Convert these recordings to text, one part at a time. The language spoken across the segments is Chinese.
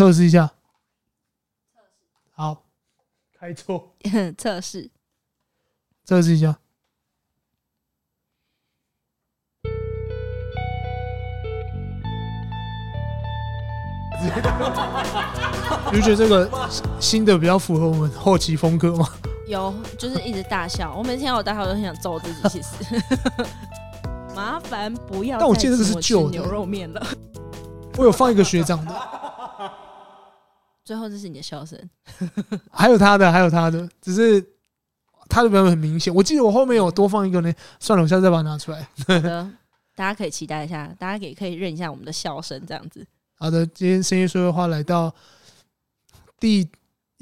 测试一下。好，开错。测试，测试一下。你觉得这个新的比较符合我们后期风格吗？有，就是一直大笑。我每天我大笑，我都很想揍自己。其实，麻烦不要。但我记得这是旧的牛肉面了。我有放一个学长的。最后这是你的笑声，还有他的，还有他的，只是他的表演很明显。我记得我后面有多放一个呢，算了，我下次再把它拿出来。好的，大家可以期待一下，大家也可以认一下我们的笑声，这样子。好的，今天深夜说的话来到第一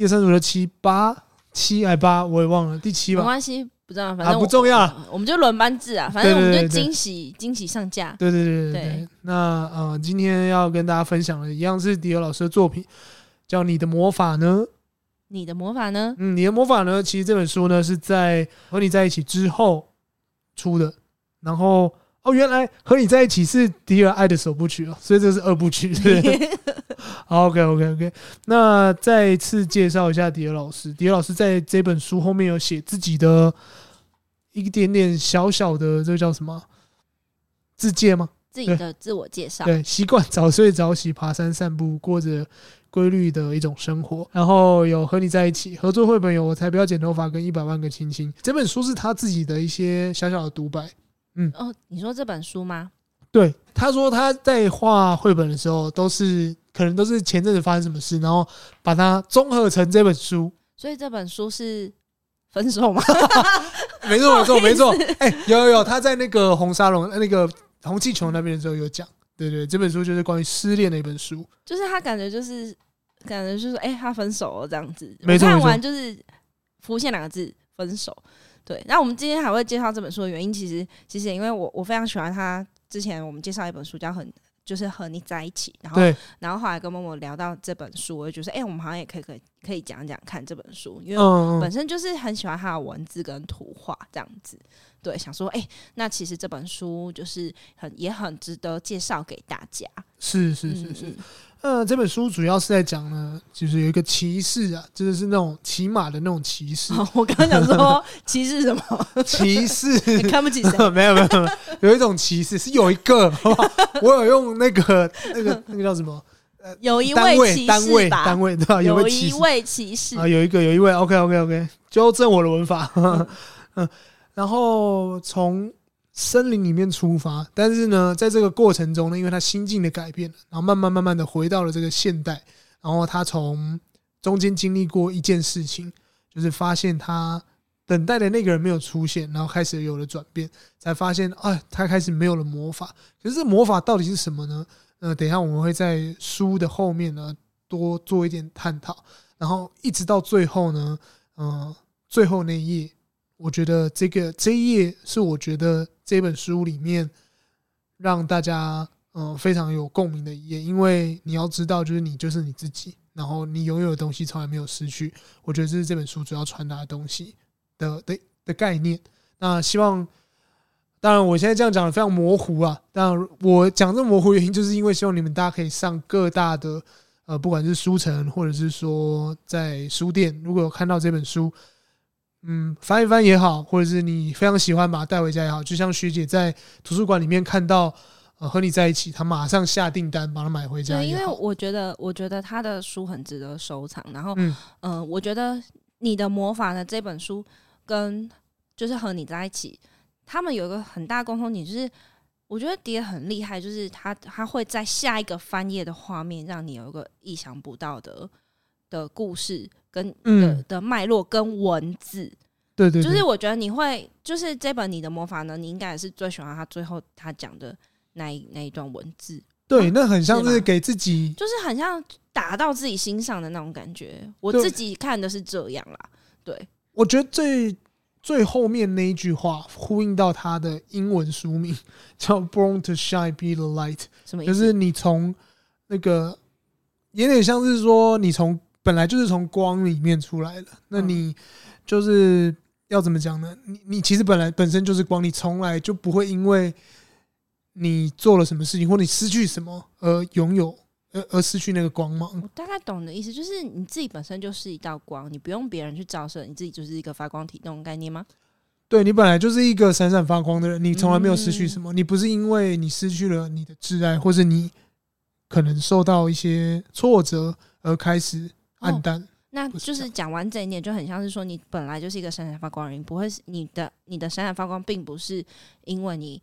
二三四五六七八七还八，我也忘了第七吧。没关系，不重要，反正、啊、不重要，我们就轮班制啊，反正我们就惊喜惊喜上架。对对对对对，对。那呃，今天要跟大家分享的一样是迪欧老师的作品。叫你的魔法呢？你的魔法呢？嗯，你的魔法呢？其实这本书呢是在和你在一起之后出的。然后哦，原来和你在一起是迪尔爱的首部曲哦，所以这是二部曲。对 好，OK OK OK。那再次介绍一下迪尔老师。迪尔老师在这本书后面有写自己的一点点小小的，这个叫什么？自介吗？自己的自我介绍。对，习惯早睡早起、爬山散步，过着。规律的一种生活，然后有和你在一起合作绘本，有我才不要剪头发跟一百万个亲亲。这本书是他自己的一些小小的独白。嗯，哦，你说这本书吗？对，他说他在画绘本的时候，都是可能都是前阵子发生什么事，然后把它综合成这本书。所以这本书是分手吗？没错，没错，没错。哎，有有有，他在那个红沙龙那个红气球那边的时候有讲。对对，这本书就是关于失恋的一本书，就是他感觉就是感觉就是哎、欸，他分手了这样子。没，看完就是浮现两个字分手。对，那我们今天还会介绍这本书的原因，其实其实因为我我非常喜欢他之前我们介绍一本书叫很就是和你在一起，然后然后后来跟默默聊到这本书，我就觉得哎、欸，我们好像也可以可以可以讲讲看这本书，因为我本身就是很喜欢他的文字跟图画这样子。对，想说，哎、欸，那其实这本书就是很也很值得介绍给大家。是是是是，呃，这本书主要是在讲呢，就是有一个骑士啊，就是那种骑马的那种骑士。我刚刚讲说骑士什么？骑士你 看不起谁？没有没有没有，有一种骑士是有一个，好不好？我有用那个那个那个叫什么？呃，有一位骑士单位单位对吧？有一位骑士啊，有一个有一位，OK OK OK，纠正我的文法，嗯。然后从森林里面出发，但是呢，在这个过程中呢，因为他心境的改变，然后慢慢慢慢的回到了这个现代。然后他从中间经历过一件事情，就是发现他等待的那个人没有出现，然后开始有了转变，才发现，啊，他开始没有了魔法。可是这魔法到底是什么呢？呃，等一下我们会在书的后面呢多做一点探讨。然后一直到最后呢，嗯、最后那一页。我觉得这个这一页是我觉得这本书里面让大家嗯、呃、非常有共鸣的一页，因为你要知道，就是你就是你自己，然后你拥有的东西从来没有失去。我觉得这是这本书主要传达的东西的的的概念。那希望，当然我现在这样讲的非常模糊啊，当然我讲这么模糊原因，就是因为希望你们大家可以上各大的呃，不管是书城或者是说在书店，如果有看到这本书。嗯，翻一翻也好，或者是你非常喜欢把它带回家也好，就像学姐在图书馆里面看到，呃，和你在一起，她马上下订单把它买回家。对，因为我觉得，我觉得他的书很值得收藏。然后，嗯，呃，我觉得你的魔法的这本书跟就是和你在一起，他们有一个很大共同点，就是我觉得迪尔很厉害，就是他他会在下一个翻页的画面，让你有一个意想不到的的故事。跟的的脉络跟文字，对对，就是我觉得你会，就是这本你的魔法呢，你应该也是最喜欢他最后他讲的那一那一段文字。对，那很像是给自己，就是很像打到自己心上的那种感觉。我自己看的是这样啦。对，我觉得最最后面那一句话呼应到他的英文书名叫 “Born to Shine, Be the Light”，什么意思？就是你从那个有点像是说你从本来就是从光里面出来的，那你就是。要怎么讲呢？你你其实本来本身就是光，你从来就不会因为你做了什么事情或你失去什么而拥有而而失去那个光芒。我大概懂你的意思，就是你自己本身就是一道光，你不用别人去照射，你自己就是一个发光体那种概念吗？对，你本来就是一个闪闪发光的人，你从来没有失去什么，你不是因为你失去了你的挚爱，或者你可能受到一些挫折而开始黯淡。哦那就是讲完整一点，就很像是说，你本来就是一个闪闪发光的人，不会是你的你的闪闪发光，并不是因为你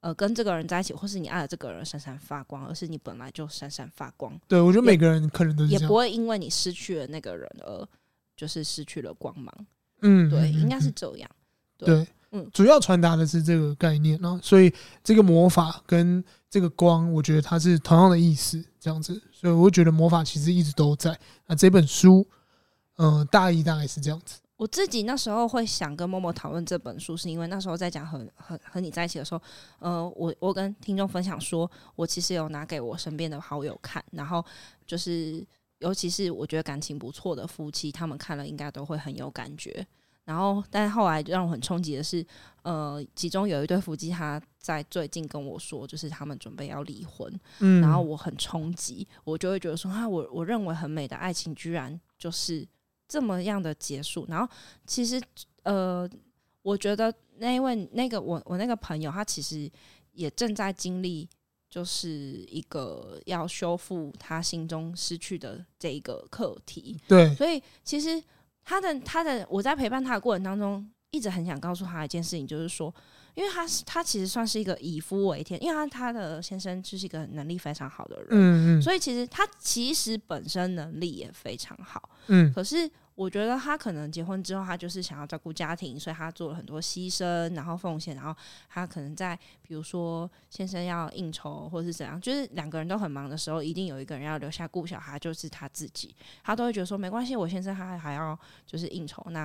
呃跟这个人在一起，或是你爱了这个人闪闪发光，而是你本来就闪闪发光。对，我觉得每个人可能都是也不会因为你失去了那个人而就是失去了光芒。嗯，对，应该是这样。对，对嗯，主要传达的是这个概念啊，所以这个魔法跟这个光，我觉得它是同样的意思，这样子。所以我觉得魔法其实一直都在。那这本书。嗯，大意大概是这样子。我自己那时候会想跟默默讨论这本书，是因为那时候在讲和和和你在一起的时候，呃，我我跟听众分享说，我其实有拿给我身边的好友看，然后就是尤其是我觉得感情不错的夫妻，他们看了应该都会很有感觉。然后，但是后来让我很冲击的是，呃，其中有一对夫妻他在最近跟我说，就是他们准备要离婚，嗯，然后我很冲击，我就会觉得说，啊，我我认为很美的爱情，居然就是。这么样的结束，然后其实呃，我觉得那一位那个我我那个朋友，他其实也正在经历，就是一个要修复他心中失去的这一个课题。对，所以其实他的他的我在陪伴他的过程当中，一直很想告诉他一件事情，就是说。因为他是他其实算是一个以夫为天，因为他他的先生就是一个能力非常好的人，嗯嗯，所以其实他其实本身能力也非常好，嗯，可是我觉得他可能结婚之后，他就是想要照顾家庭，所以他做了很多牺牲，然后奉献，然后他可能在比如说先生要应酬或是怎样，就是两个人都很忙的时候，一定有一个人要留下顾小孩，就是他自己，他都会觉得说没关系，我先生他还要就是应酬，那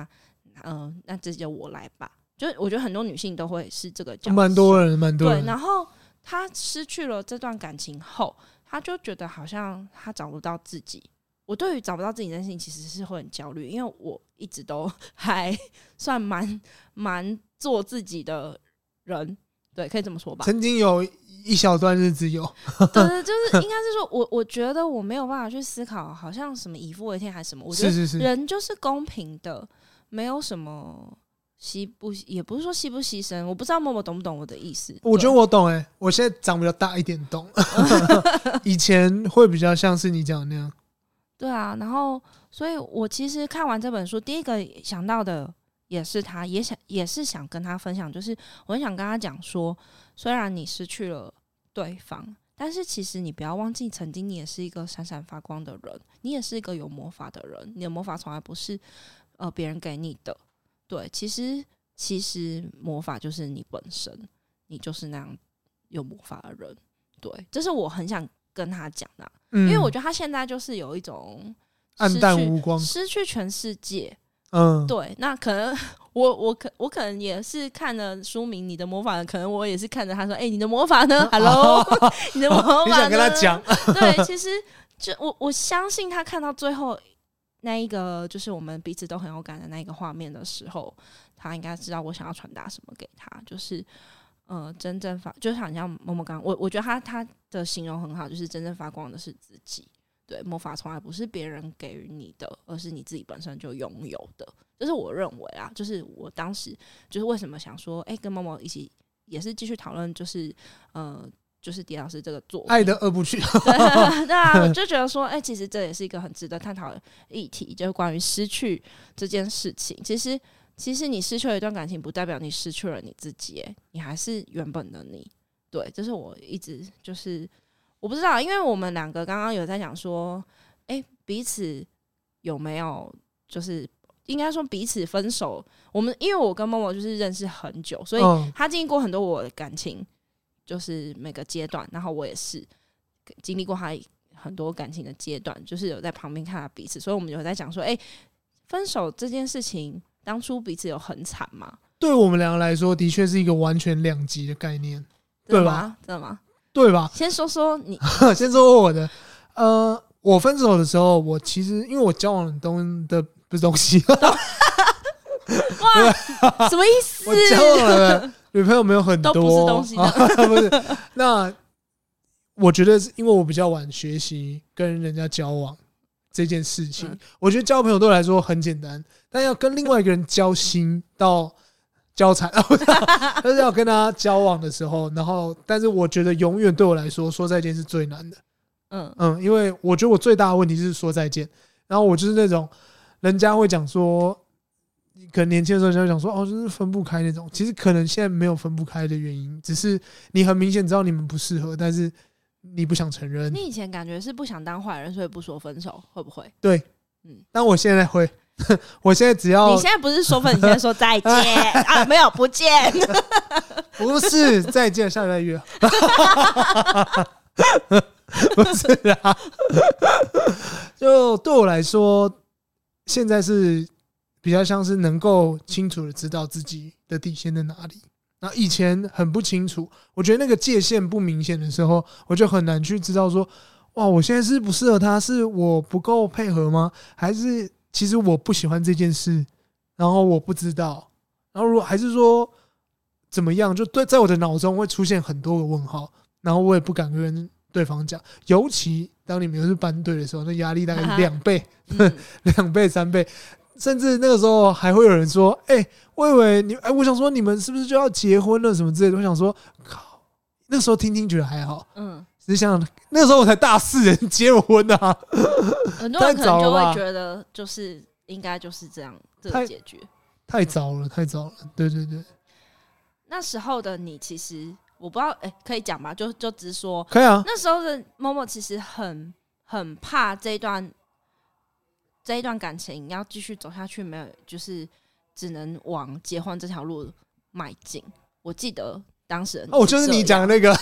嗯、呃，那这就我来吧。就我觉得很多女性都会是这个角色，蛮多人，蛮多人。对，然后她失去了这段感情后，她就觉得好像她找不到自己。我对于找不到自己这件事情，其实是会很焦虑，因为我一直都 还算蛮蛮做自己的人，对，可以这么说吧。曾经有一小段日子有，对 对，就是应该是说我我觉得我没有办法去思考，好像什么以父为天还是什么，我觉得人就是公平的，没有什么。牺不也不是说牺不牺牲，我不知道默默懂不懂我的意思。我觉得我懂哎、欸，我现在长比较大一点懂，以前会比较像是你讲的那样。对啊，然后所以我其实看完这本书，第一个想到的也是他，也想也是想跟他分享，就是我很想跟他讲说，虽然你失去了对方，但是其实你不要忘记，曾经你也是一个闪闪发光的人，你也是一个有魔法的人，你的魔法从来不是呃别人给你的。对，其实其实魔法就是你本身，你就是那样有魔法的人。对，这是我很想跟他讲的，嗯，因为我觉得他现在就是有一种暗淡无光，失去全世界。嗯，对，那可能我我可我可能也是看了书名《你的魔法》，可能我也是看着他说：“哎，你的魔法呢？”Hello，你的魔法呢？你想跟他讲？对，其实就我我相信他看到最后。那一个就是我们彼此都很有感的那一个画面的时候，他应该知道我想要传达什么给他，就是呃，真正发，就好像某某刚，我我觉得他他的形容很好，就是真正发光的是自己。对，魔法从来不是别人给予你的，而是你自己本身就拥有的。这是我认为啊，就是我当时就是为什么想说，哎、欸，跟某某一起也是继续讨论，就是呃。就是狄老师这个作品，爱的二部曲。对啊，我就觉得说，哎、欸，其实这也是一个很值得探讨的议题，就是关于失去这件事情。其实，其实你失去了一段感情，不代表你失去了你自己，哎，你还是原本的你。对，这是我一直就是我不知道，因为我们两个刚刚有在讲说，哎、欸，彼此有没有就是应该说彼此分手？我们因为我跟默默就是认识很久，所以他经历过很多我的感情。就是每个阶段，然后我也是，经历过他很多感情的阶段，就是有在旁边看他彼此，所以我们有在讲说，哎、欸，分手这件事情，当初彼此有很惨吗？对我们两个来说，的确是一个完全两极的概念，对吧？真的吗？对吧？先说说你，先说说我的，呃，我分手的时候，我其实因为我交往的东的不是东西，哇，什么意思？我交往的女朋友没有很多，都不是东西的，不是。那我觉得是因为我比较晚学习跟人家交往这件事情，嗯、我觉得交朋友对我来说很简单，但要跟另外一个人交心到。交缠，但是要跟他交往的时候，然后，但是我觉得永远对我来说说再见是最难的。嗯嗯，因为我觉得我最大的问题是说再见。然后我就是那种人家会讲说，可能年轻的时候人家讲说哦，就是分不开那种。其实可能现在没有分不开的原因，只是你很明显知道你们不适合，但是你不想承认。你以前感觉是不想当坏人，所以不说分手，会不会？对，嗯，但我现在会。我现在只要你现在不是说分，你现在说再见 啊？没有，不见，不是再见，下个月约，不是啊。就对我来说，现在是比较像是能够清楚的知道自己的底线在哪里。那以前很不清楚，我觉得那个界限不明显的时候，我就很难去知道说，哇，我现在是不适合他，是我不够配合吗？还是？其实我不喜欢这件事，然后我不知道，然后如果还是说怎么样，就对，在我的脑中会出现很多个问号，然后我也不敢跟对方讲。尤其当你们又是班队的时候，那压力大概两倍、两倍、三倍，甚至那个时候还会有人说：“哎，我以为你……哎，我想说你们是不是就要结婚了什么之类的？”我想说，靠，那时候听听觉得还好，嗯。只想那时候我才大四，人结了婚啊，很多人可能就会觉得就是应该就是这样这个结局，太早了，太早了。对对对，那时候的你其实我不知道，哎，可以讲吧？就就直说，可以啊。那时候的 Momo 其实很很怕这一段这一段感情要继续走下去，没有，就是只能往结婚这条路迈进。我记得。当时哦，就是你讲的那个，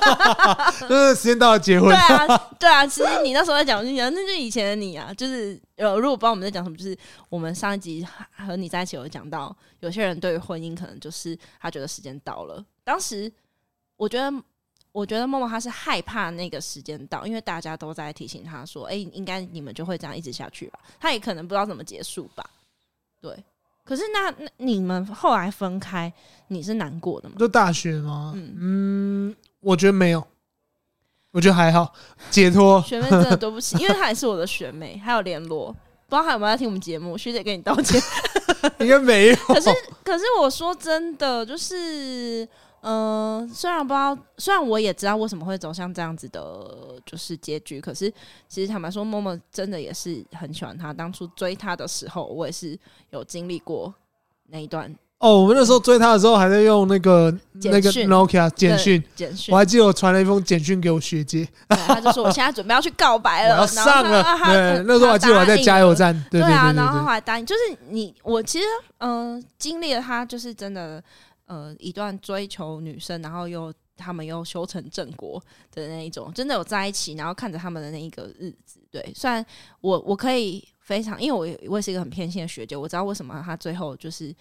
就是时间到了结婚。对啊，对啊，其实你那时候在讲，就讲那就是以前的你啊，就是呃，如果不知道我们在讲什么，就是我们上一集和你在一起有讲到，有些人对于婚姻可能就是他觉得时间到了。当时我觉得，我觉得 Momo 他是害怕那个时间到，因为大家都在提醒他说，哎、欸，应该你们就会这样一直下去吧。他也可能不知道怎么结束吧，对。可是那那你们后来分开，你是难过的吗？就大学吗？嗯嗯，我觉得没有，我觉得还好，解脱。学妹真的对不起，因为她也是我的学妹，还有联络，不知道还有没有在听我们节目？学姐跟你道歉，应该没有。可是可是我说真的，就是。嗯、呃，虽然不知道，虽然我也知道为什么会走向这样子的，就是结局，可是其实坦白说，Momo 真的也是很喜欢他。当初追他的时候，我也是有经历过那一段。哦，我们那时候追他的时候，还在用那个那个 Nokia 简讯，简讯。我还记得我传了一封简讯给我学姐，他就说我现在准备要去告白了，要上了。对，那时候我还记得我还在加油站。对啊，然后后来答应，就是你，我其实嗯、呃，经历了他，就是真的。呃，一段追求女生，然后又他们又修成正果的那一种，真的有在一起，然后看着他们的那一个日子。对，虽然我我可以非常，因为我我也是一个很偏心的学姐，我知道为什么他最后就是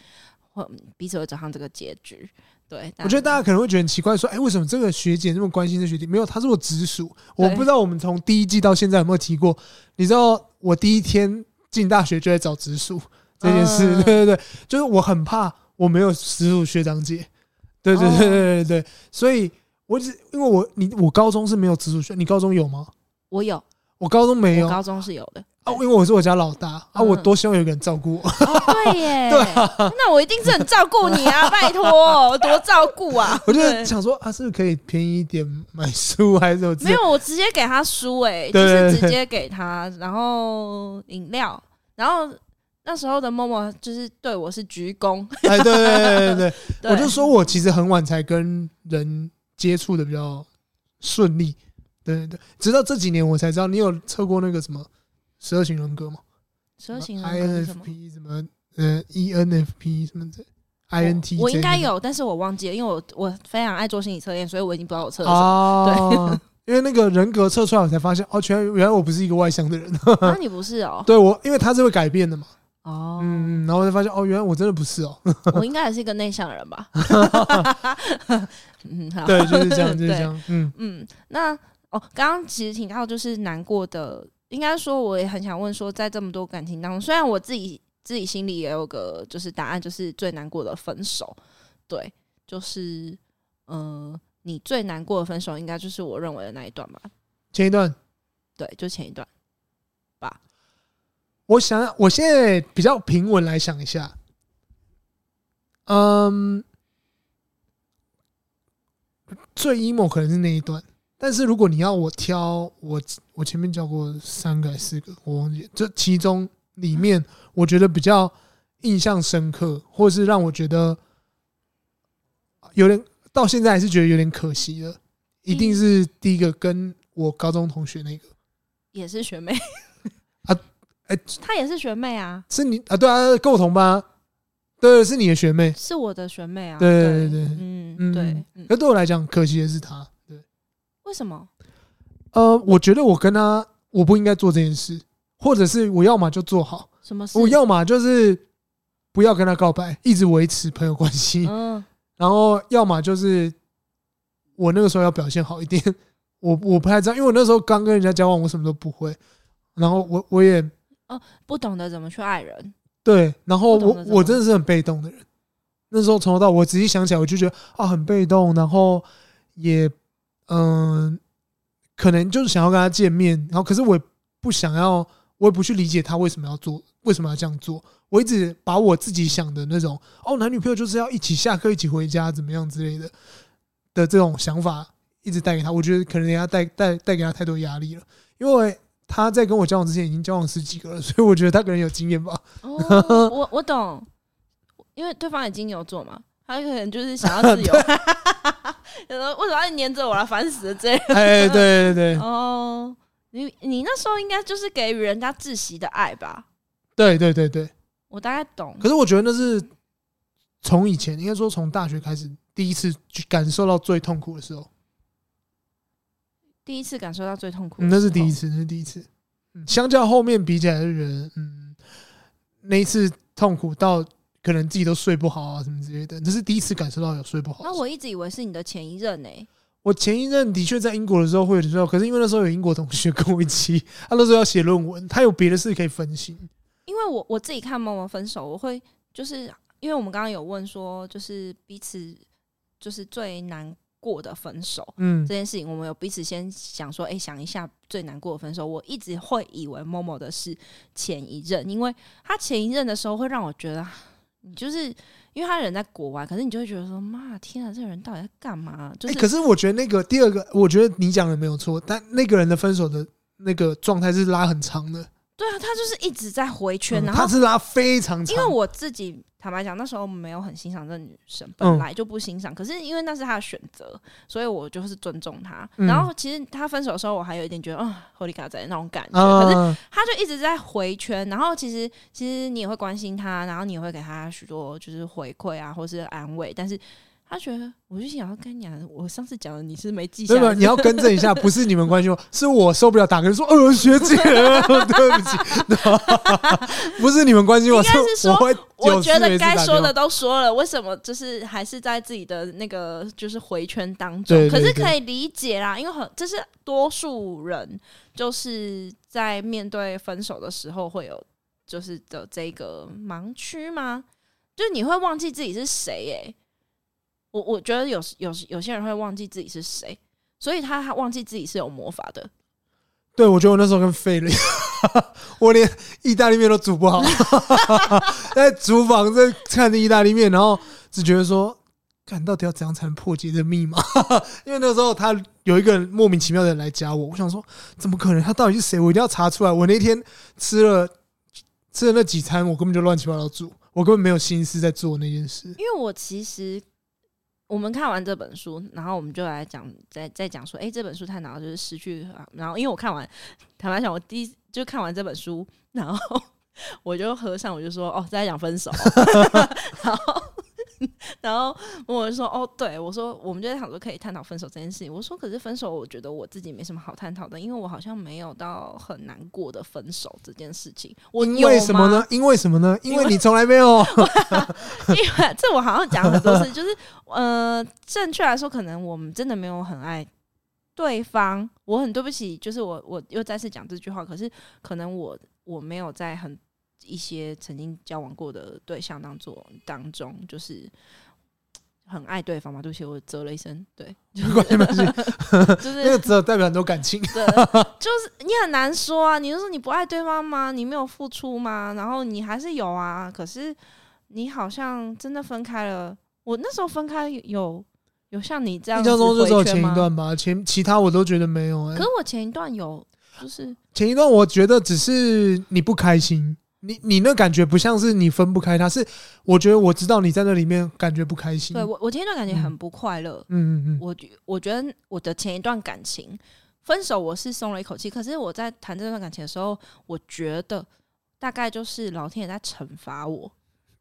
会彼此会走上这个结局。对，我觉得大家可能会觉得很奇怪，说，哎、欸，为什么这个学姐那么关心这学弟？没有，他是我直属。我不知道我们从第一季到现在有没有提过。你知道，我第一天进大学就在找直属这件事。呃、对对对，就是我很怕。我没有直属学长姐，对对对对对对，所以我只因为我你我高中是没有直属学，你高中有吗？我有，我高中没有，高中是有的啊，因为我是我家老大啊，我多希望有个人照顾我。对耶，对，那我一定是很照顾你啊，拜托，我多照顾啊！我就想说啊，是不是可以便宜一点买书还是什么？没有，我直接给他书，哎，就是直接给他，然后饮料，然后。那时候的 Momo 就是对我是鞠躬，哎，对对对对 对，我就说我其实很晚才跟人接触的比较顺利，对对对，直到这几年我才知道你有测过那个什么十二型人格吗？十二型人格什么？INFP 什么？呃，ENFP 什么的？INTJ 我应该有，但是我忘记了，因为我我非常爱做心理测验，所以我已经不知道我测了什么。对，因为那个人格测出来，我才发现哦，全原来我不是一个外向的人。那、啊、你不是哦？对我，因为他是会改变的嘛。哦，嗯，然后我才发现哦，原来我真的不是哦。我应该还是一个内向的人吧？嗯，对，就是这样，就是这样。嗯嗯，那哦，刚刚其实提到就是难过的，应该说我也很想问说，在这么多感情当中，虽然我自己自己心里也有个就是答案，就是最难过的分手。对，就是嗯。呃你最难过的分手，应该就是我认为的那一段吧？前一段，对，就前一段吧。我想，我现在比较平稳来想一下，嗯，最 emo 可能是那一段。但是如果你要我挑，我我前面教过三个还是四个，我忘记。这其中里面，我觉得比较印象深刻，或是让我觉得有点。到现在还是觉得有点可惜的，一定是第一个跟我高中同学那个，也是学妹啊，哎，她也是学妹啊，是你啊？对啊，跟我同班，对，是你的学妹，是我的学妹啊，对对对，嗯嗯对，那对我来讲，可惜的是她，对，为什么？呃，我觉得我跟她，我不应该做这件事，或者是我要么就做好，什么事？我要么就是不要跟她告白，一直维持朋友关系，嗯。然后，要么就是我那个时候要表现好一点，我我不太知道，因为我那时候刚跟人家交往，我什么都不会。然后我我也哦，不懂得怎么去爱人。对，然后我我真的是很被动的人。那时候从头到我仔细想起来，我就觉得啊，很被动。然后也嗯，可能就是想要跟他见面，然后可是我也不想要，我也不去理解他为什么要做，为什么要这样做。我一直把我自己想的那种哦，男女朋友就是要一起下课、一起回家，怎么样之类的的这种想法，一直带给他。我觉得可能人家带带带给他太多压力了，因为他在跟我交往之前已经交往十几个了，所以我觉得他可能有经验吧。哦，我我懂，因为对方也金牛座嘛，他可能就是想要自由。有时候为什么要黏着我啊烦死了这样？哎，对对对。哦，你你那时候应该就是给予人家窒息的爱吧？对对对对。我大概懂，可是我觉得那是从以前，应该说从大学开始，第一次去感受到最痛苦的时候。第一次感受到最痛苦，那是第一次，那是第一次。相较后面比起来的人，嗯，那一次痛苦到可能自己都睡不好啊，什么之类的，那是第一次感受到有睡不好。那我一直以为是你的前一任呢？我前一任的确在英国的时候会有时候，可是因为那时候有英国同学跟我一起，他那时候要写论文，他有别的事可以分心。因为我我自己看《默默分手》，我会就是因为我们刚刚有问说，就是彼此就是最难过的分手，嗯，这件事情我们有彼此先想说，哎、欸，想一下最难过的分手。我一直会以为默默的是前一任，因为他前一任的时候会让我觉得，你就是因为他人在国外，可是你就会觉得说，妈天啊，这个人到底在干嘛？就是、欸，可是我觉得那个第二个，我觉得你讲的没有错，但那个人的分手的那个状态是拉很长的。对啊，他就是一直在回圈，然后他是拉非常长。因为我自己坦白讲，那时候没有很欣赏这个女生，本来就不欣赏。可是因为那是他的选择，所以我就是尊重他。然后其实他分手的时候，我还有一点觉得啊，Holy God 在那种感觉。可是他就一直在回圈，然后其实其实你也会关心他，然后你也会给他许多就是回馈啊，或是安慰，但是。他觉得，我就想要跟你讲，我上次讲的你是没记下。对吧？你要更正一下，不是你们关系，是我受不了，打个说，呃，学姐，对不起，不是你们关心，我是说，我觉得该说的都说了，为什么就是还是在自己的那个就是回圈当中？可是可以理解啦，因为很这是多数人就是在面对分手的时候会有就是的这个盲区吗？就是你会忘记自己是谁、欸？哎。我我觉得有有有些人会忘记自己是谁，所以他他忘记自己是有魔法的。对，我觉得我那时候跟废了一样，我连意大利面都煮不好，在厨房在看着意大利面，然后只觉得说，看到底要怎样才能破解这密码？因为那时候他有一个莫名其妙的人来加我，我想说，怎么可能？他到底是谁？我一定要查出来。我那天吃了吃了那几餐，我根本就乱七八糟煮，我根本没有心思在做那件事。因为我其实。我们看完这本书，然后我们就来讲，再再讲说，哎、这本书探讨就是失去。然后，因为我看完，坦白讲，我第一就看完这本书，然后 我就合上，我就说，哦，在讲分手。然后 然后我就说：“哦，对我说，我们就在想说可以探讨分手这件事情。”我说：“可是分手，我觉得我自己没什么好探讨的，因为我好像没有到很难过的分手这件事情。我因为什么呢？因为什么呢？因为你从来没有。因为这我好像讲很多次，就是呃，正确来说，可能我们真的没有很爱对方。我很对不起，就是我我又再次讲这句话。可是可能我我没有在很。”一些曾经交往过的对象当做当中，就是很爱对方嘛。对不起，我啧了一声，对，没关系，没关系，就是那个啧代表很多感情。对，就是你很难说啊。你就说你不爱对方吗？你没有付出吗？然后你还是有啊。可是你好像真的分开了。我那时候分开有有像你这样，印象中就只有前一段吧，前其他我都觉得没有欸。可是我前一段有，就是前一段我觉得只是你不开心。你你那感觉不像是你分不开他，是我觉得我知道你在那里面感觉不开心。对我，我前一段感觉很不快乐。嗯嗯嗯，我觉我觉得我的前一段感情分手，我是松了一口气。可是我在谈这段感情的时候，我觉得大概就是老天爷在惩罚我，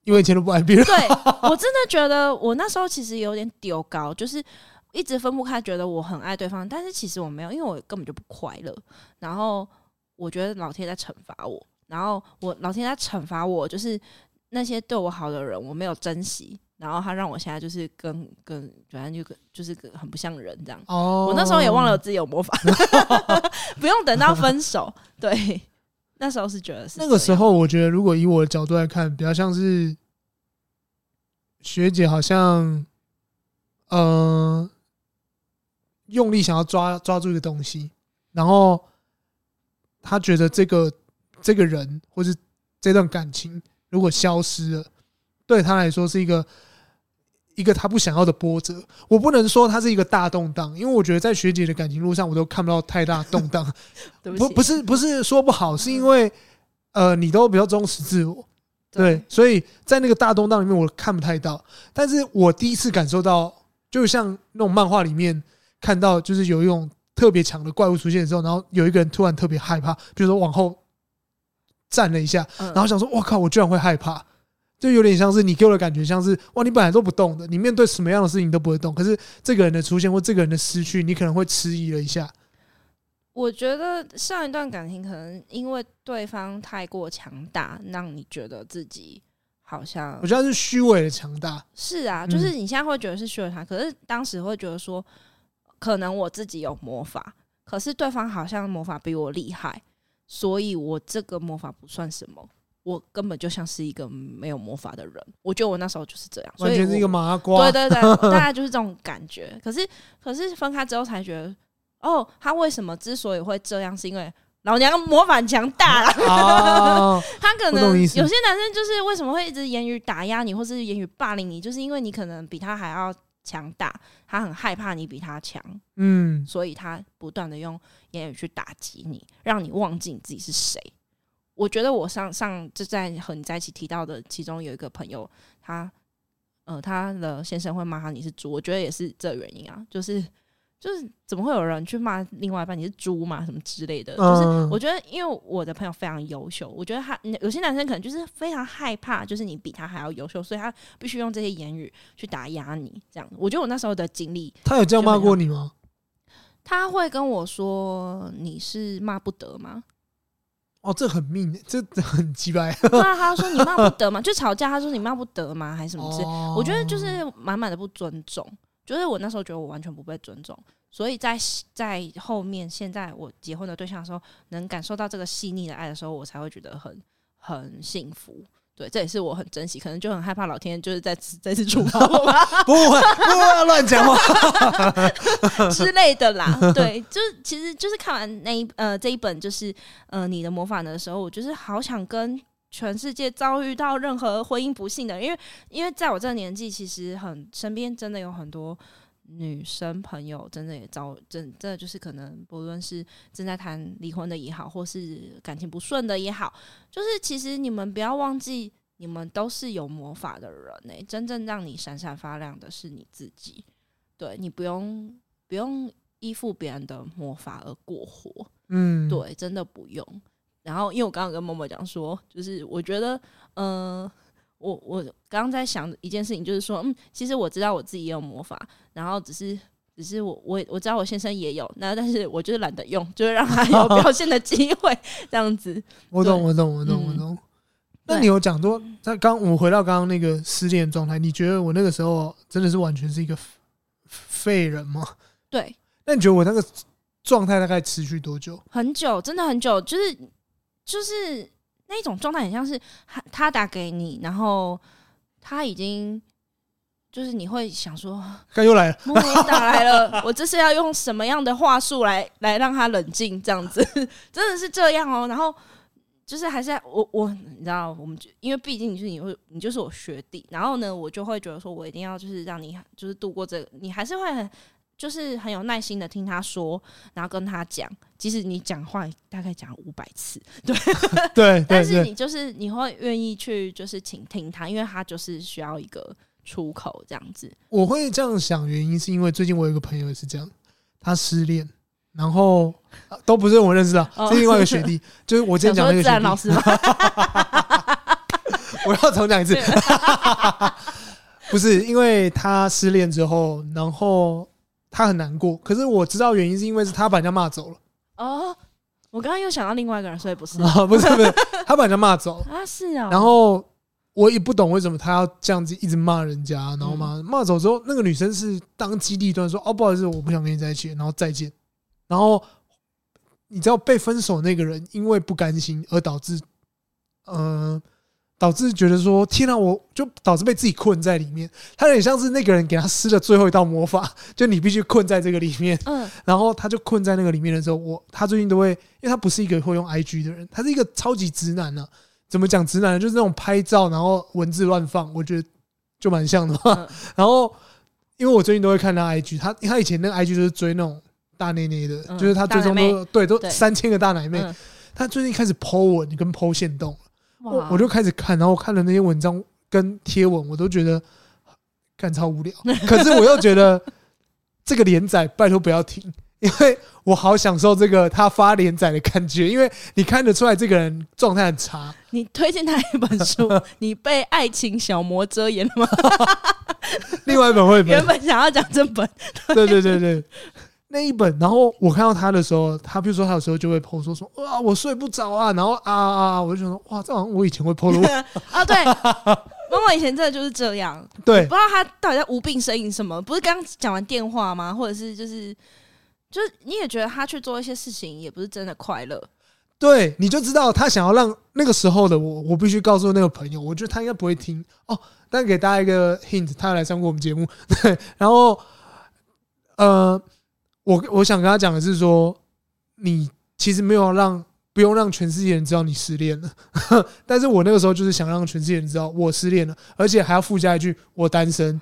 因为以前都不爱别人。对，我真的觉得我那时候其实有点丢高，就是一直分不开，觉得我很爱对方，但是其实我没有，因为我根本就不快乐。然后我觉得老天爷在惩罚我。然后我老天在惩罚我，就是那些对我好的人，我没有珍惜，然后他让我现在就是跟跟反正就跟就是很不像人这样。哦，我那时候也忘了自己有魔法，不用等到分手。对，那时候是觉得是那个时候，我觉得如果以我的角度来看，比较像是学姐好像呃用力想要抓抓住一个东西，然后他觉得这个。这个人或是这段感情如果消失了，对他来说是一个一个他不想要的波折。我不能说他是一个大动荡，因为我觉得在学姐的感情路上，我都看不到太大动荡。不，不是不是说不好，是因为呃，你都比较忠实自我，对，所以在那个大动荡里面，我看不太到。但是我第一次感受到，就像那种漫画里面看到，就是有一种特别强的怪物出现的时候，然后有一个人突然特别害怕，比如说往后。站了一下，然后想说：“我靠，我居然会害怕！”就有点像是你给我的感觉，像是哇，你本来都不动的，你面对什么样的事情都不会动，可是这个人的出现或这个人的失去，你可能会迟疑了一下。我觉得上一段感情可能因为对方太过强大，让你觉得自己好像……我觉得是虚伪的强大。是啊，就是你现在会觉得是虚伪他，可是当时会觉得说，可能我自己有魔法，可是对方好像魔法比我厉害。所以，我这个魔法不算什么，我根本就像是一个没有魔法的人。我觉得我那时候就是这样，完全是一个麻瓜。对对对，大概就是这种感觉。可是，可是分开之后才觉得，哦，他为什么之所以会这样，是因为老娘魔法强大了。哦、他可能有些男生就是为什么会一直言语打压你，或是言语霸凌你，就是因为你可能比他还要强大，他很害怕你比他强，嗯，所以他不断的用言语去打击你，让你忘记你自己是谁。我觉得我上上就在和你在一起提到的，其中有一个朋友，他呃他的先生会骂他你是猪，我觉得也是这原因啊，就是。就是怎么会有人去骂另外一半你是猪嘛什么之类的？就是我觉得，因为我的朋友非常优秀，我觉得他有些男生可能就是非常害怕，就是你比他还要优秀，所以他必须用这些言语去打压你。这样，我觉得我那时候的经历，他有这样骂过你吗？他会跟我说：“你是骂不得吗？”哦，这很命，这很鸡掰。那他说：“你骂不得吗？”就吵架，他说：“你骂不得吗？”还是什么之类？哦，我觉得就是满满的不尊重。就是我那时候觉得我完全不被尊重，所以在在后面，现在我结婚的对象的时候，能感受到这个细腻的爱的时候，我才会觉得很很幸福。对，这也是我很珍惜，可能就很害怕老天就是再次再次处罚我吧。不会，不会要乱讲话 之类的啦。对，就是其实就是看完那一呃这一本就是呃你的魔法的时候，我就是好想跟。全世界遭遇到任何婚姻不幸的，因为因为在我这个年纪，其实很身边真的有很多女生朋友，真的也遭真真的就是可能不论是正在谈离婚的也好，或是感情不顺的也好，就是其实你们不要忘记，你们都是有魔法的人诶、欸。真正让你闪闪发亮的是你自己，对，你不用不用依附别人的魔法而过活，嗯，对，真的不用。然后，因为我刚刚跟默默讲说，就是我觉得，嗯、呃，我我刚刚在想一件事情，就是说，嗯，其实我知道我自己也有魔法，然后只是只是我我我知道我先生也有，那但是我就是懒得用，就是让他有表现的机会，这样子。我懂，我懂，我懂，我懂。那你有讲说，在刚我回到刚刚那个失恋状态，你觉得我那个时候真的是完全是一个废人吗？对。那你觉得我那个状态大概持续多久？很久，真的很久，就是就是。那一种状态很像是他他打给你，然后他已经就是你会想说，刚又来了，打来了，我这是要用什么样的话术来来让他冷静？这样子 真的是这样哦。然后就是还是我我你知道，我们因为毕竟就是你会你就是我学弟，然后呢，我就会觉得说我一定要就是让你就是度过这个，你还是会很。就是很有耐心的听他说，然后跟他讲，即使你讲话大概讲五百次，对对，但是你就是你会愿意去就是倾听他，因为他就是需要一个出口这样子。我会这样想，原因是因为最近我有一个朋友也是这样，他失恋，然后都不是我认识的，是另外一个学弟，就是我之前讲那个自然老师吗？我要重讲一次，不是因为他失恋之后，然后。他很难过，可是我知道原因是因为是他把人家骂走了。哦，我刚刚又想到另外一个人，所以不是，哦、不是不是，他把人家骂走了 啊，是啊、哦。然后我也不懂为什么他要这样子一直骂人家，然后骂骂走之后，那个女生是当机立断说：“哦，不好意思，我不想跟你在一起。”然后再见。然后你知道被分手那个人因为不甘心而导致，嗯、呃。导致觉得说天啊，我就导致被自己困在里面。他有点像是那个人给他施了最后一道魔法，就你必须困在这个里面。嗯，然后他就困在那个里面的时候，我他最近都会，因为他不是一个会用 IG 的人，他是一个超级直男呢、啊。怎么讲直男呢？就是那种拍照然后文字乱放，我觉得就蛮像的嘛。然后因为我最近都会看他 IG，他他以前那个 IG 就是追那种大内内的，就是他最终都对都三千个大奶妹。他最近开始 po 文跟 po 限动。我我就开始看，然后我看了那些文章跟贴文，我都觉得干超无聊。可是我又觉得 这个连载拜托不要停，因为我好享受这个他发连载的感觉。因为你看得出来这个人状态很差。你推荐他一本书，你被爱情小魔遮掩了吗？另外一本绘本，原本想要讲这本，对对对对。那一本，然后我看到他的时候，他比如说他有时候就会 po 说说哇我睡不着啊，然后啊啊，我就想说哇这好像我以前会 po 的 啊对，妈妈以前真的就是这样，对，不知道他到底在无病呻吟什么，不是刚讲完电话吗？或者是就是就是你也觉得他去做一些事情也不是真的快乐，对，你就知道他想要让那个时候的我，我必须告诉那个朋友，我觉得他应该不会听。哦，但给大家一个 hint，他来上过我们节目，对，然后呃。我我想跟他讲的是说，你其实没有让不用让全世界人知道你失恋了，但是我那个时候就是想让全世界人知道我失恋了，而且还要附加一句我单身，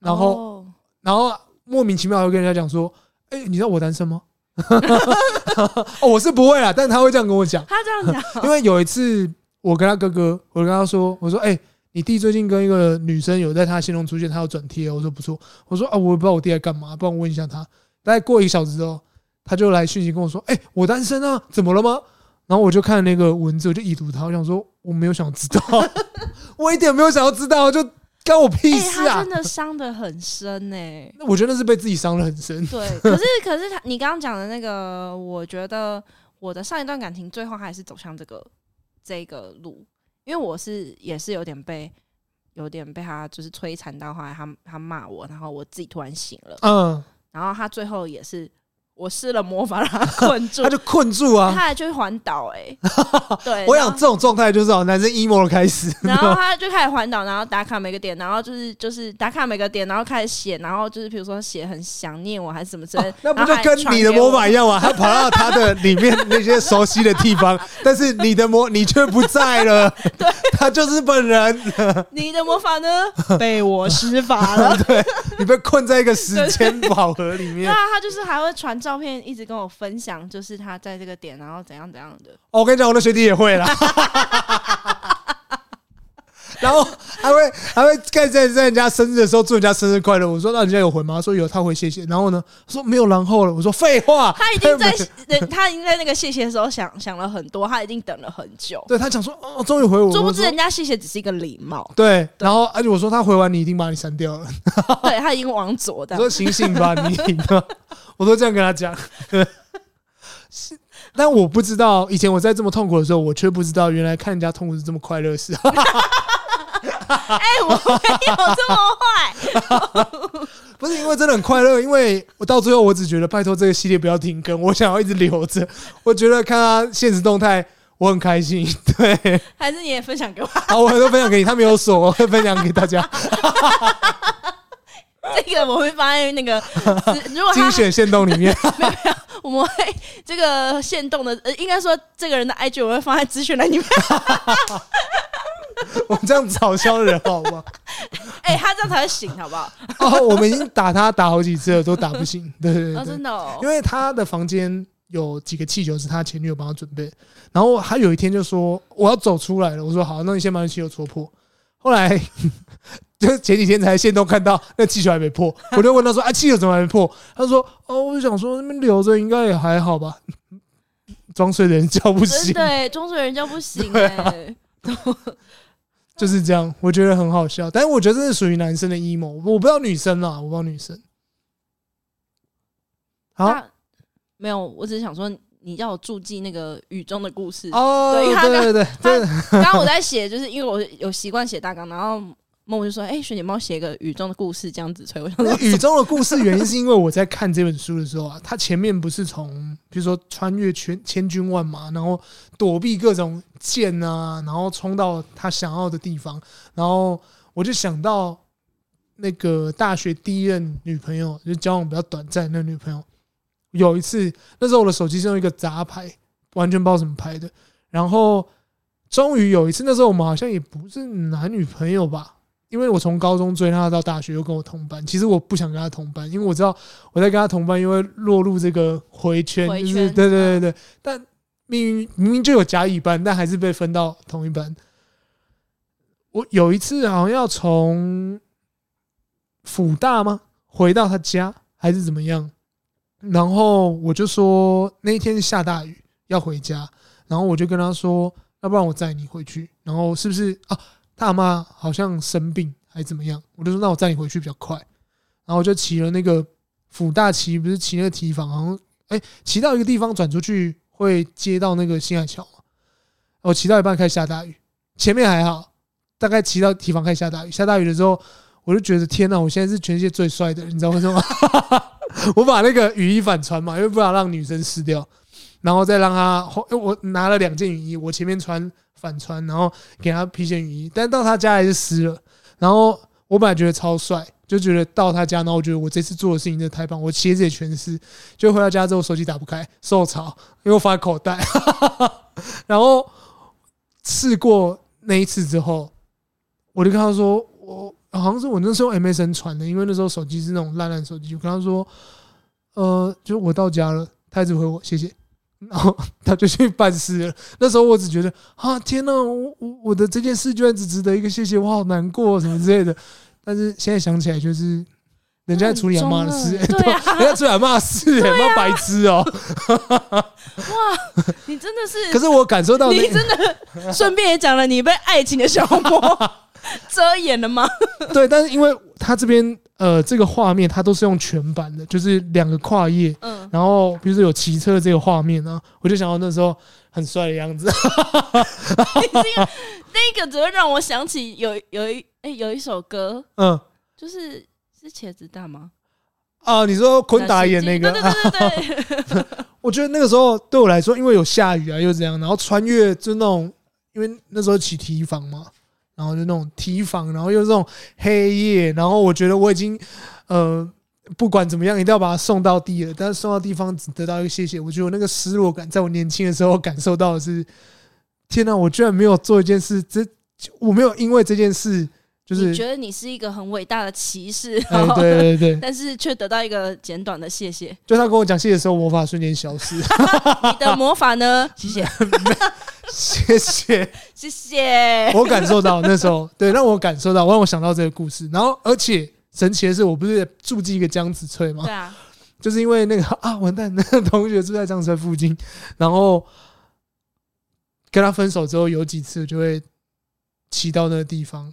然后然后莫名其妙会跟人家讲说，哎，你知道我单身吗？哦，我是不会啦，但他会这样跟我讲，他这样讲，因为有一次我跟他哥哥，我跟他说，我说，哎，你弟最近跟一个女生有在他心中出现，他要转贴，我说不错，我说啊，我也不知道我弟在干嘛，不然我问一下他。大概过一个小时之后，他就来讯息跟我说：“哎，我单身啊，怎么了吗？”然后我就看那个文字，我就已读他，我想说我没有想知道，我一点没有想要知道，就干我屁事啊！他真的伤得很深呢。那我觉得那是被自己伤得很深。对，可是可是他，你刚刚讲的那个，我觉得我的上一段感情最后还是走向这个这个路，因为我是也是有点被有点被他就是摧残到，后来他他骂我，然后我自己突然醒了。嗯。然后他最后也是。我施了魔法让他困住，他就困住啊！他还去环岛哎，对，我想这种状态就是哦，男生 emo 的开始。然后他就开始环岛，然后打卡每个点，然后就是就是打卡每个点，然后开始写，然后就是比如说写很想念我还是什么之类的。那不就跟你的魔法一样吗？他跑到他的里面那些熟悉的地方，但是你的魔你却不在了。对，他就是本人。你的魔法呢？被我施法了。对，你被困在一个时间宝盒里面。对啊，他就是还会传照。照片一直跟我分享，就是他在这个点，然后怎样怎样的。哦，我跟你讲，我的学弟也会啦。然后还会还会在在在人家生日的时候祝人家生日快乐。我说那人家有回吗？他说有，他回谢谢。然后呢，说没有然后了。我说废话，他已经在 他已经在那个谢谢的时候想想了很多，他已经等了很久。对他想说哦，终于回我。殊不知人家谢谢只是一个礼貌。对，然后而且我说他回完你一定把你删掉了。对他已经往左的。我说醒醒吧，你 我都这样跟他讲。是。但我不知道，以前我在这么痛苦的时候，我却不知道原来看人家痛苦是这么快乐的事。哎，我没有这么坏，不是因为真的很快乐，因为我到最后我只觉得拜托这个系列不要停更，我想要一直留着。我觉得看他现实动态，我很开心。对，还是你也分享给我？好，我都分享给你，他没有锁，我会分享给大家。这个我会放在那个如果精选限动里面。没有，没有，我们会这个限动的，呃，应该说这个人的 IG 我会放在资讯栏里面。我们这样子嘲笑人好吗？哎、欸，他这样才会醒，好不好？哦，我们已经打他打好几次了，都打不醒。对对对，真的哦。因为他的房间有几个气球是他前女友帮他准备，然后他有一天就说我要走出来了，我说好，那你先把气球戳破。后来。就前几天才现都看到那气球还没破，我就问他说：“啊，气球怎么还没破？”他说：“哦，我就想说那边留着应该也还好吧。”装睡的人叫不醒，对，装睡的人叫不醒，哎，就是这样，我觉得很好笑。但是我觉得这是属于男生的 emo，我不知道女生啦，我不知道女生。好，没有，我只是想说你要我注记那个雨中的故事哦，对对对对，刚刚我在写，就是因为我有习惯写大纲，然后。梦我就说：“哎、欸，学姐帮我写个雨中的故事，这样子。”所以我想说，雨中的故事原因是因为我在看这本书的时候啊，它前面不是从 比如说穿越千千军万马，然后躲避各种剑啊，然后冲到他想要的地方，然后我就想到那个大学第一任女朋友，就交往比较短暂的那女朋友，有一次那时候我的手机是用一个杂牌，完全不知道怎么拍的，然后终于有一次，那时候我们好像也不是男女朋友吧。因为我从高中追他到大学又跟我同班，其实我不想跟他同班，因为我知道我在跟他同班，因为落入这个回圈，就是对对对对。但命运明明就有甲乙班，但还是被分到同一班。我有一次好像要从辅大吗？回到他家还是怎么样？然后我就说那一天下大雨要回家，然后我就跟他说，要不然我载你回去。然后是不是啊？大妈好像生病还怎么样，我就说那我载你回去比较快，然后我就骑了那个辅大骑，不是骑那个堤防，然后哎骑到一个地方转出去会接到那个新海桥，我骑到一半开始下大雨，前面还好，大概骑到堤防开始下大雨，下大雨的时候我就觉得天呐，我现在是全世界最帅的，你知道为什么？我把那个雨衣反穿嘛，因为不想让女生湿掉，然后再让她，我拿了两件雨衣，我前面穿。反穿，然后给他披件雨衣，但到他家还是湿了。然后我本来觉得超帅，就觉得到他家，然后我觉得我这次做的事情真的太棒，我鞋子也全湿。就回到家之后，手机打不开，受潮，因为我放口袋。然后试过那一次之后，我就跟他说，我好像是我那时候 MSN 传的，因为那时候手机是那种烂烂手机。我跟他说，呃，就我到家了，他一直回我谢谢。然后他就去办事了。那时候我只觉得啊，天哪，我我我的这件事居然只值得一个谢谢，我好难过什么之类的。但是现在想起来，就是人家在处理阿妈 的事，对，人家处理阿妈的事，哎，妈白痴哦。哇，你真的是，可是我感受到，你真的顺便也讲了你被爱情的小魔 遮掩了吗？对，但是因为他这边。呃，这个画面它都是用全版的，就是两个跨页，嗯，然后比如说有骑车这个画面呢，我就想到那时候很帅的样子。那个只会让我想起有有一哎有一首歌，嗯，就是是茄子蛋吗？啊，你说昆达演那个？对对对对，对。我觉得那个时候对我来说，因为有下雨啊，又这样，然后穿越就那种，因为那时候起提防嘛。然后就那种提防，然后又这种黑夜，然后我觉得我已经呃不管怎么样，一定要把它送到地了。但是送到地方只得到一个谢谢，我觉得我那个失落感，在我年轻的时候感受到的是，天哪！我居然没有做一件事，这我没有因为这件事就是你觉得你是一个很伟大的骑士，哎，对对对，但是却得到一个简短的谢谢。就他跟我讲谢谢的时候，魔法瞬间消失。你的魔法呢？谢谢，谢谢，谢谢。我感受到那时候，对，让我感受到，让我想到这个故事。然后，而且神奇的是，我不是住进一个江子翠吗？对啊，就是因为那个啊，完蛋，那个同学住在江子翠附近，然后跟他分手之后，有几次就会骑到那个地方。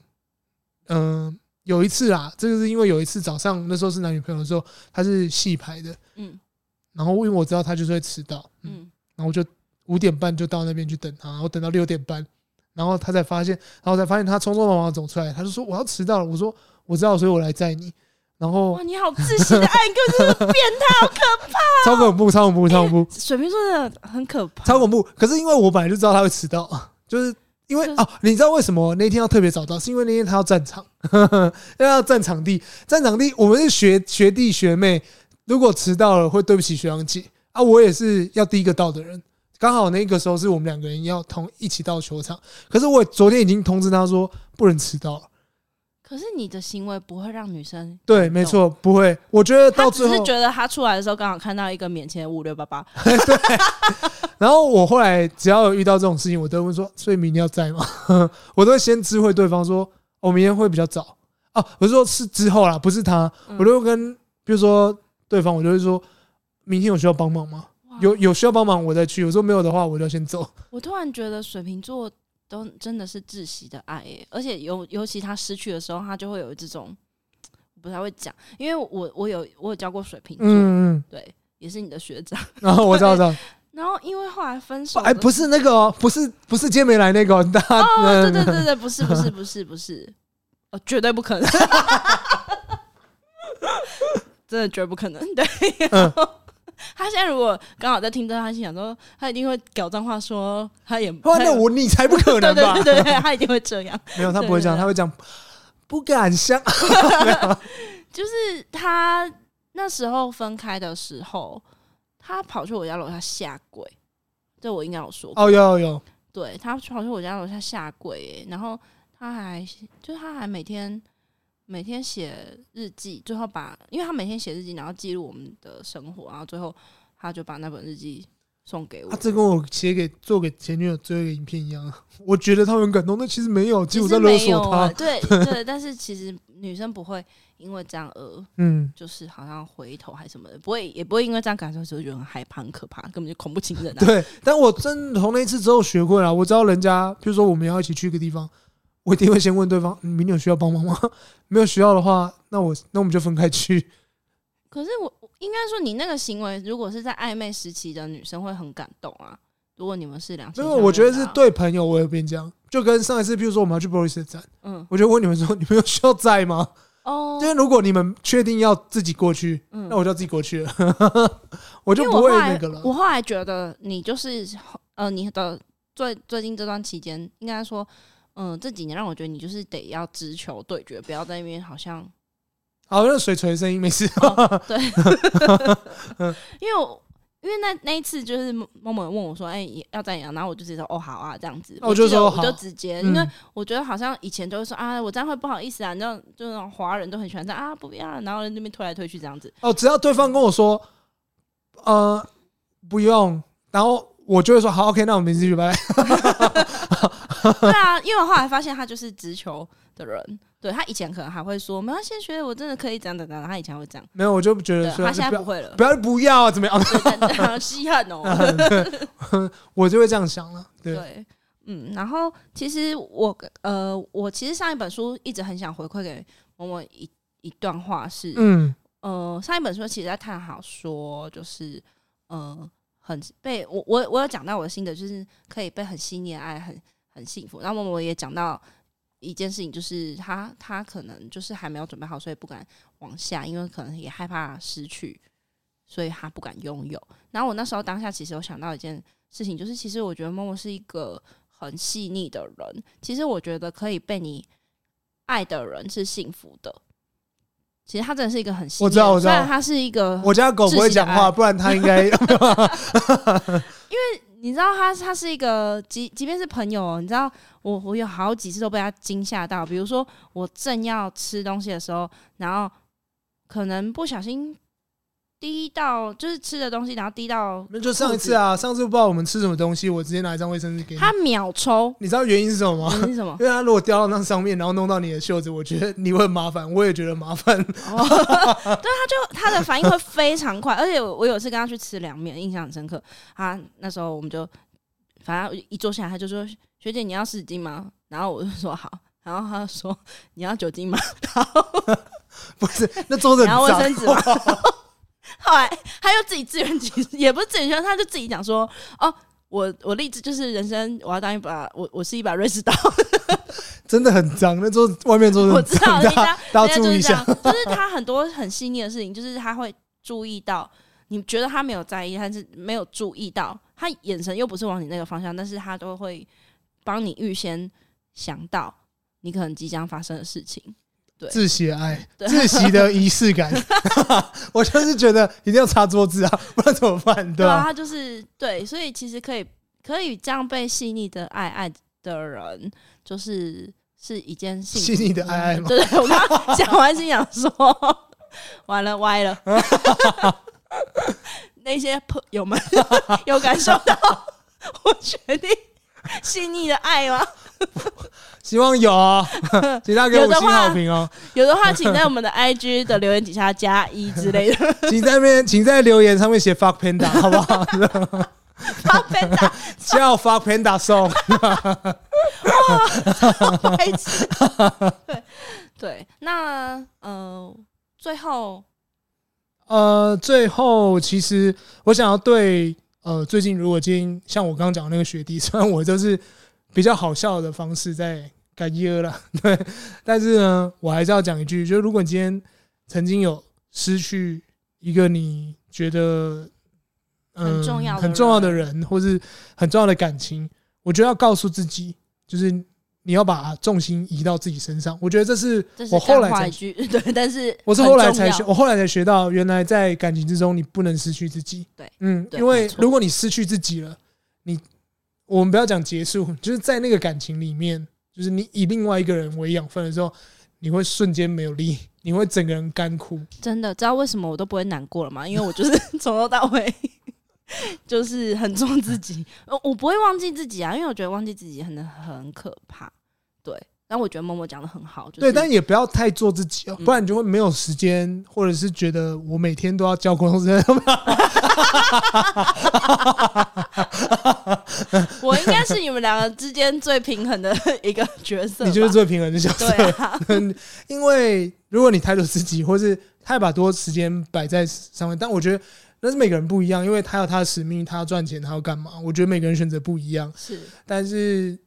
嗯，有一次啊，这个是因为有一次早上那时候是男女朋友的时候，他是戏排的，嗯，然后因为我知道他就是会迟到，嗯，然后我就五点半就到那边去等他，然后等到六点半，然后他才发现，然后才发现他匆匆忙忙走出来，他就说我要迟到了，我说我知道，所以我来载你，然后哇，你好自信的爱，你根本就是变态，好可怕，超恐怖，超恐怖，超恐怖，水瓶座的很可怕，超恐怖，可是因为我本来就知道他会迟到，就是。因为哦，你知道为什么那天要特别早到？是因为那天他要站场，要要站场地，站场地。我们是学学弟学妹，如果迟到了会对不起学长姐啊。我也是要第一个到的人，刚好那个时候是我们两个人要同一起到球场。可是我昨天已经通知他说不能迟到了。可是你的行为不会让女生对，没错，不会。我觉得到最后只是觉得他出来的时候刚好看到一个免钱的五六八八。对。然后我后来只要有遇到这种事情，我都会问说：“所以明天要在吗？” 我都会先知会对方说：“我明天会比较早。”哦，我是说是之后啦，不是他。我就会跟比如说对方，我就会说：“明天有需要帮忙吗？有有需要帮忙我再去。有时候没有的话，我就先走。”我突然觉得水瓶座。都真的是窒息的爱，而且尤尤其他失去的时候，他就会有这种不太会讲，因为我我有我有教过水瓶座，嗯嗯，对，也是你的学长，然后我知道知道，然后因为后来分手，哎，不是那个哦，不是不是今天没来那个，哦，对对对对，不是不是不是不是，哦，绝对不可能，真的绝对不可能，对。他现在如果刚好在听着，他心想说，他一定会搞脏话，说他也。那我你才不可能吧？对对对，他一定会这样。没有，他不会这样，他会讲不敢想。就是他那时候分开的时候，他跑去我家楼下下跪，这我应该有说过。哦，有有有。对，他跑去我家楼下下跪，然后他还就是他还每天。每天写日记，最后把，因为他每天写日记，然后记录我们的生活，然后最后他就把那本日记送给我。他这跟我写给做给前女友最后一个影片一样，我觉得他很感动，但其实没有，其实我在勒索他。对对，但是其实女生不会因为这样而，嗯，就是好像回头还是什么的，不会，也不会因为这样感受，就觉得很害怕、很可怕，根本就恐怖情人啊。对，但我真从那一次之后学会了，我知道人家，比如说我们要一起去一个地方。我一定会先问对方，你明天有需要帮忙吗？没有需要的话，那我那我们就分开去。可是我应该说，你那个行为，如果是在暧昧时期的女生会很感动啊。如果你们是两，因为我觉得是对朋友，我也变这样，就跟上一次，比如说我们要去 Boris 的站，嗯，我就问你们说，你们有需要在吗？哦，因为如果你们确定要自己过去，那我就要自己过去了，我就不会那个了。我后来觉得，你就是呃，你的最最近这段期间，应该说。嗯，这几年让我觉得你就是得要直球对决，不要在那边好像，好，那水锤的声音没事。哦、对，因为我因为那那一次就是某某人问我说，哎、欸，要怎样？然后我就直接说，哦，好啊，这样子。我就说我就直接，因为我觉得好像以前都会说啊，我这样会不好意思啊，你知道，就那种华人都很喜欢这样啊，不要，然后那边推来推去这样子。哦，只要对方跟我说，呃，不用，然后我就会说好，OK，那我们继续拜拜。对啊，因为我后来发现他就是直球的人。对，他以前可能还会说没关系，学我真的可以这样的，然后他以前会这样。没有，我就觉得说他现在不会了。不要不要啊，怎么样？稀罕哦。我就会这样想了。对，对，嗯，然后其实我呃，我其实上一本书一直很想回馈给某某一一段话是，嗯呃，上一本书其实在探讨说，就是呃。很被我我我有讲到我的心得，就是可以被很细腻的爱，很很幸福。然后我也讲到一件事情，就是他他可能就是还没有准备好，所以不敢往下，因为可能也害怕失去，所以他不敢拥有。然后我那时候当下其实有想到一件事情，就是其实我觉得默默是一个很细腻的人。其实我觉得可以被你爱的人是幸福的。其实他真的是一个很细腻，我知道，我知道，他是一个，我家狗不会讲话，不然他应该，因为你知道他他是一个，即即便是朋友，你知道我我有好几次都被他惊吓到，比如说我正要吃东西的时候，然后可能不小心。滴到就是吃的东西，然后滴到那就上一次啊，上次不知道我们吃什么东西，我直接拿一张卫生纸给你。他秒抽，你知道原因是什么吗？原因是什么？因为他如果掉到那上面，然后弄到你的袖子，我觉得你会很麻烦，我也觉得麻烦。哦、对，他就他的反应会非常快，而且我有一次跟他去吃凉面，印象很深刻。他那时候我们就反正一坐下来，他就说：“学姐，你要湿纸巾吗？”然后我就说：“好。”然后他就说：“你要酒精吗？”然后 不是，那桌子很脏。后来他又自己自圆其说，也不是自圆其说，他就自己讲说：“哦，我我立志就是人生，我要当一把我我是一把瑞士刀，真的很脏。那桌外面桌子我知道，大家大家注意一下，就是他很多很细腻的事情，就是他会注意到，你觉得他没有在意，但是没有注意到，他眼神又不是往你那个方向，但是他都会帮你预先想到你可能即将发生的事情。”自习的爱，自习的仪式感，我就是觉得一定要擦桌子啊，不然怎么办？对吧？啊，他就是对，所以其实可以可以这样被细腻的爱爱的人，就是是一件细腻的爱爱吗？对，我刚刚讲完心想说，完了歪了，那些朋友们有感受到我决定 细腻的爱吗？希望有啊，请大家给五星好评哦。有的话，请在我们的 IG 的留言底下加一之类的。请在那边，请在留言上面写 fuck panda，好不好？fuck panda 叫 fuck panda song。哇，白痴。对对，那呃，最后呃，最后其实我想要对呃，最近如果今天像我刚刚讲的那个学弟，虽然我就是。比较好笑的方式在改耶了，对，但是呢，我还是要讲一句，就是如果你今天曾经有失去一个你觉得嗯很重要很重要的人，或是很重要的感情，我觉得要告诉自己，就是你要把重心移到自己身上。我觉得这是我后来才学，对，但是我是后来才学，我后来才学到，原来在感情之中你不能失去自己。对，嗯，因为如果你失去自己了，你。我们不要讲结束，就是在那个感情里面，就是你以另外一个人为养分的时候，你会瞬间没有力，你会整个人干枯。真的，知道为什么我都不会难过了吗？因为我就是 从头到尾 就是很重自己，我不会忘记自己啊，因为我觉得忘记自己很很可怕。对。但我觉得默默讲的很好，就是，对，但也不要太做自己哦，不然你就会没有时间，或者是觉得我每天都要交沟通时间。我应该是你们两个之间最平衡的一个角色，你就是最平衡的角色。对 因为如果你太多自己，或是太把多时间摆在上面，但我觉得那是每个人不一样，因为他有他的使命，他要赚钱，他要干嘛？我觉得每个人选择不一样，是，但是。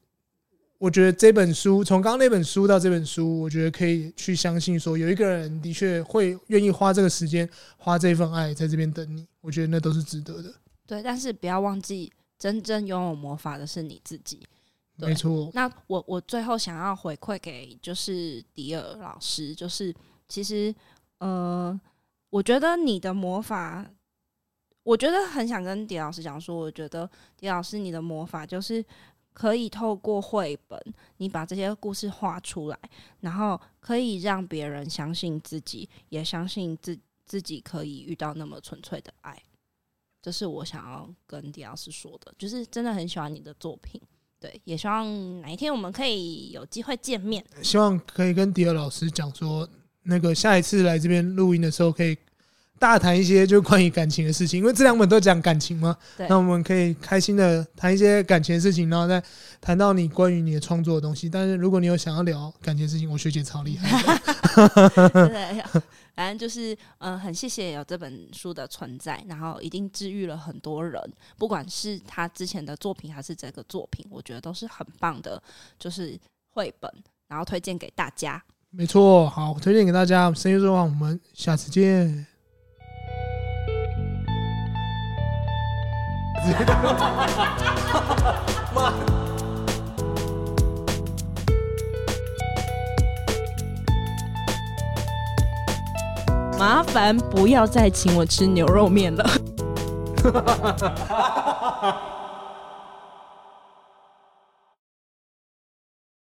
我觉得这本书，从刚刚那本书到这本书，我觉得可以去相信说，有一个人的确会愿意花这个时间，花这份爱在这边等你。我觉得那都是值得的。对，但是不要忘记，真正拥有魔法的是你自己。没错。那我我最后想要回馈给就是迪尔老师，就是其实呃，我觉得你的魔法，我觉得很想跟迪老师讲说，我觉得迪老师你的魔法就是。可以透过绘本，你把这些故事画出来，然后可以让别人相信自己，也相信自自己可以遇到那么纯粹的爱。这是我想要跟迪老师说的，就是真的很喜欢你的作品，对，也希望哪一天我们可以有机会见面。希望可以跟迪尔老师讲说，那个下一次来这边录音的时候可以。大谈一些就关于感情的事情，因为这两本都讲感情嘛。对。那我们可以开心的谈一些感情的事情，然后再谈到你关于你的创作的东西。但是如果你有想要聊感情的事情，我学姐超厉害。对，反正就是嗯、呃，很谢谢有这本书的存在，然后一定治愈了很多人，不管是他之前的作品还是这个作品，我觉得都是很棒的，就是绘本，然后推荐给大家。没错，好，推荐给大家。深夜说话，我们下次见。麻烦不要再请我吃牛肉面了。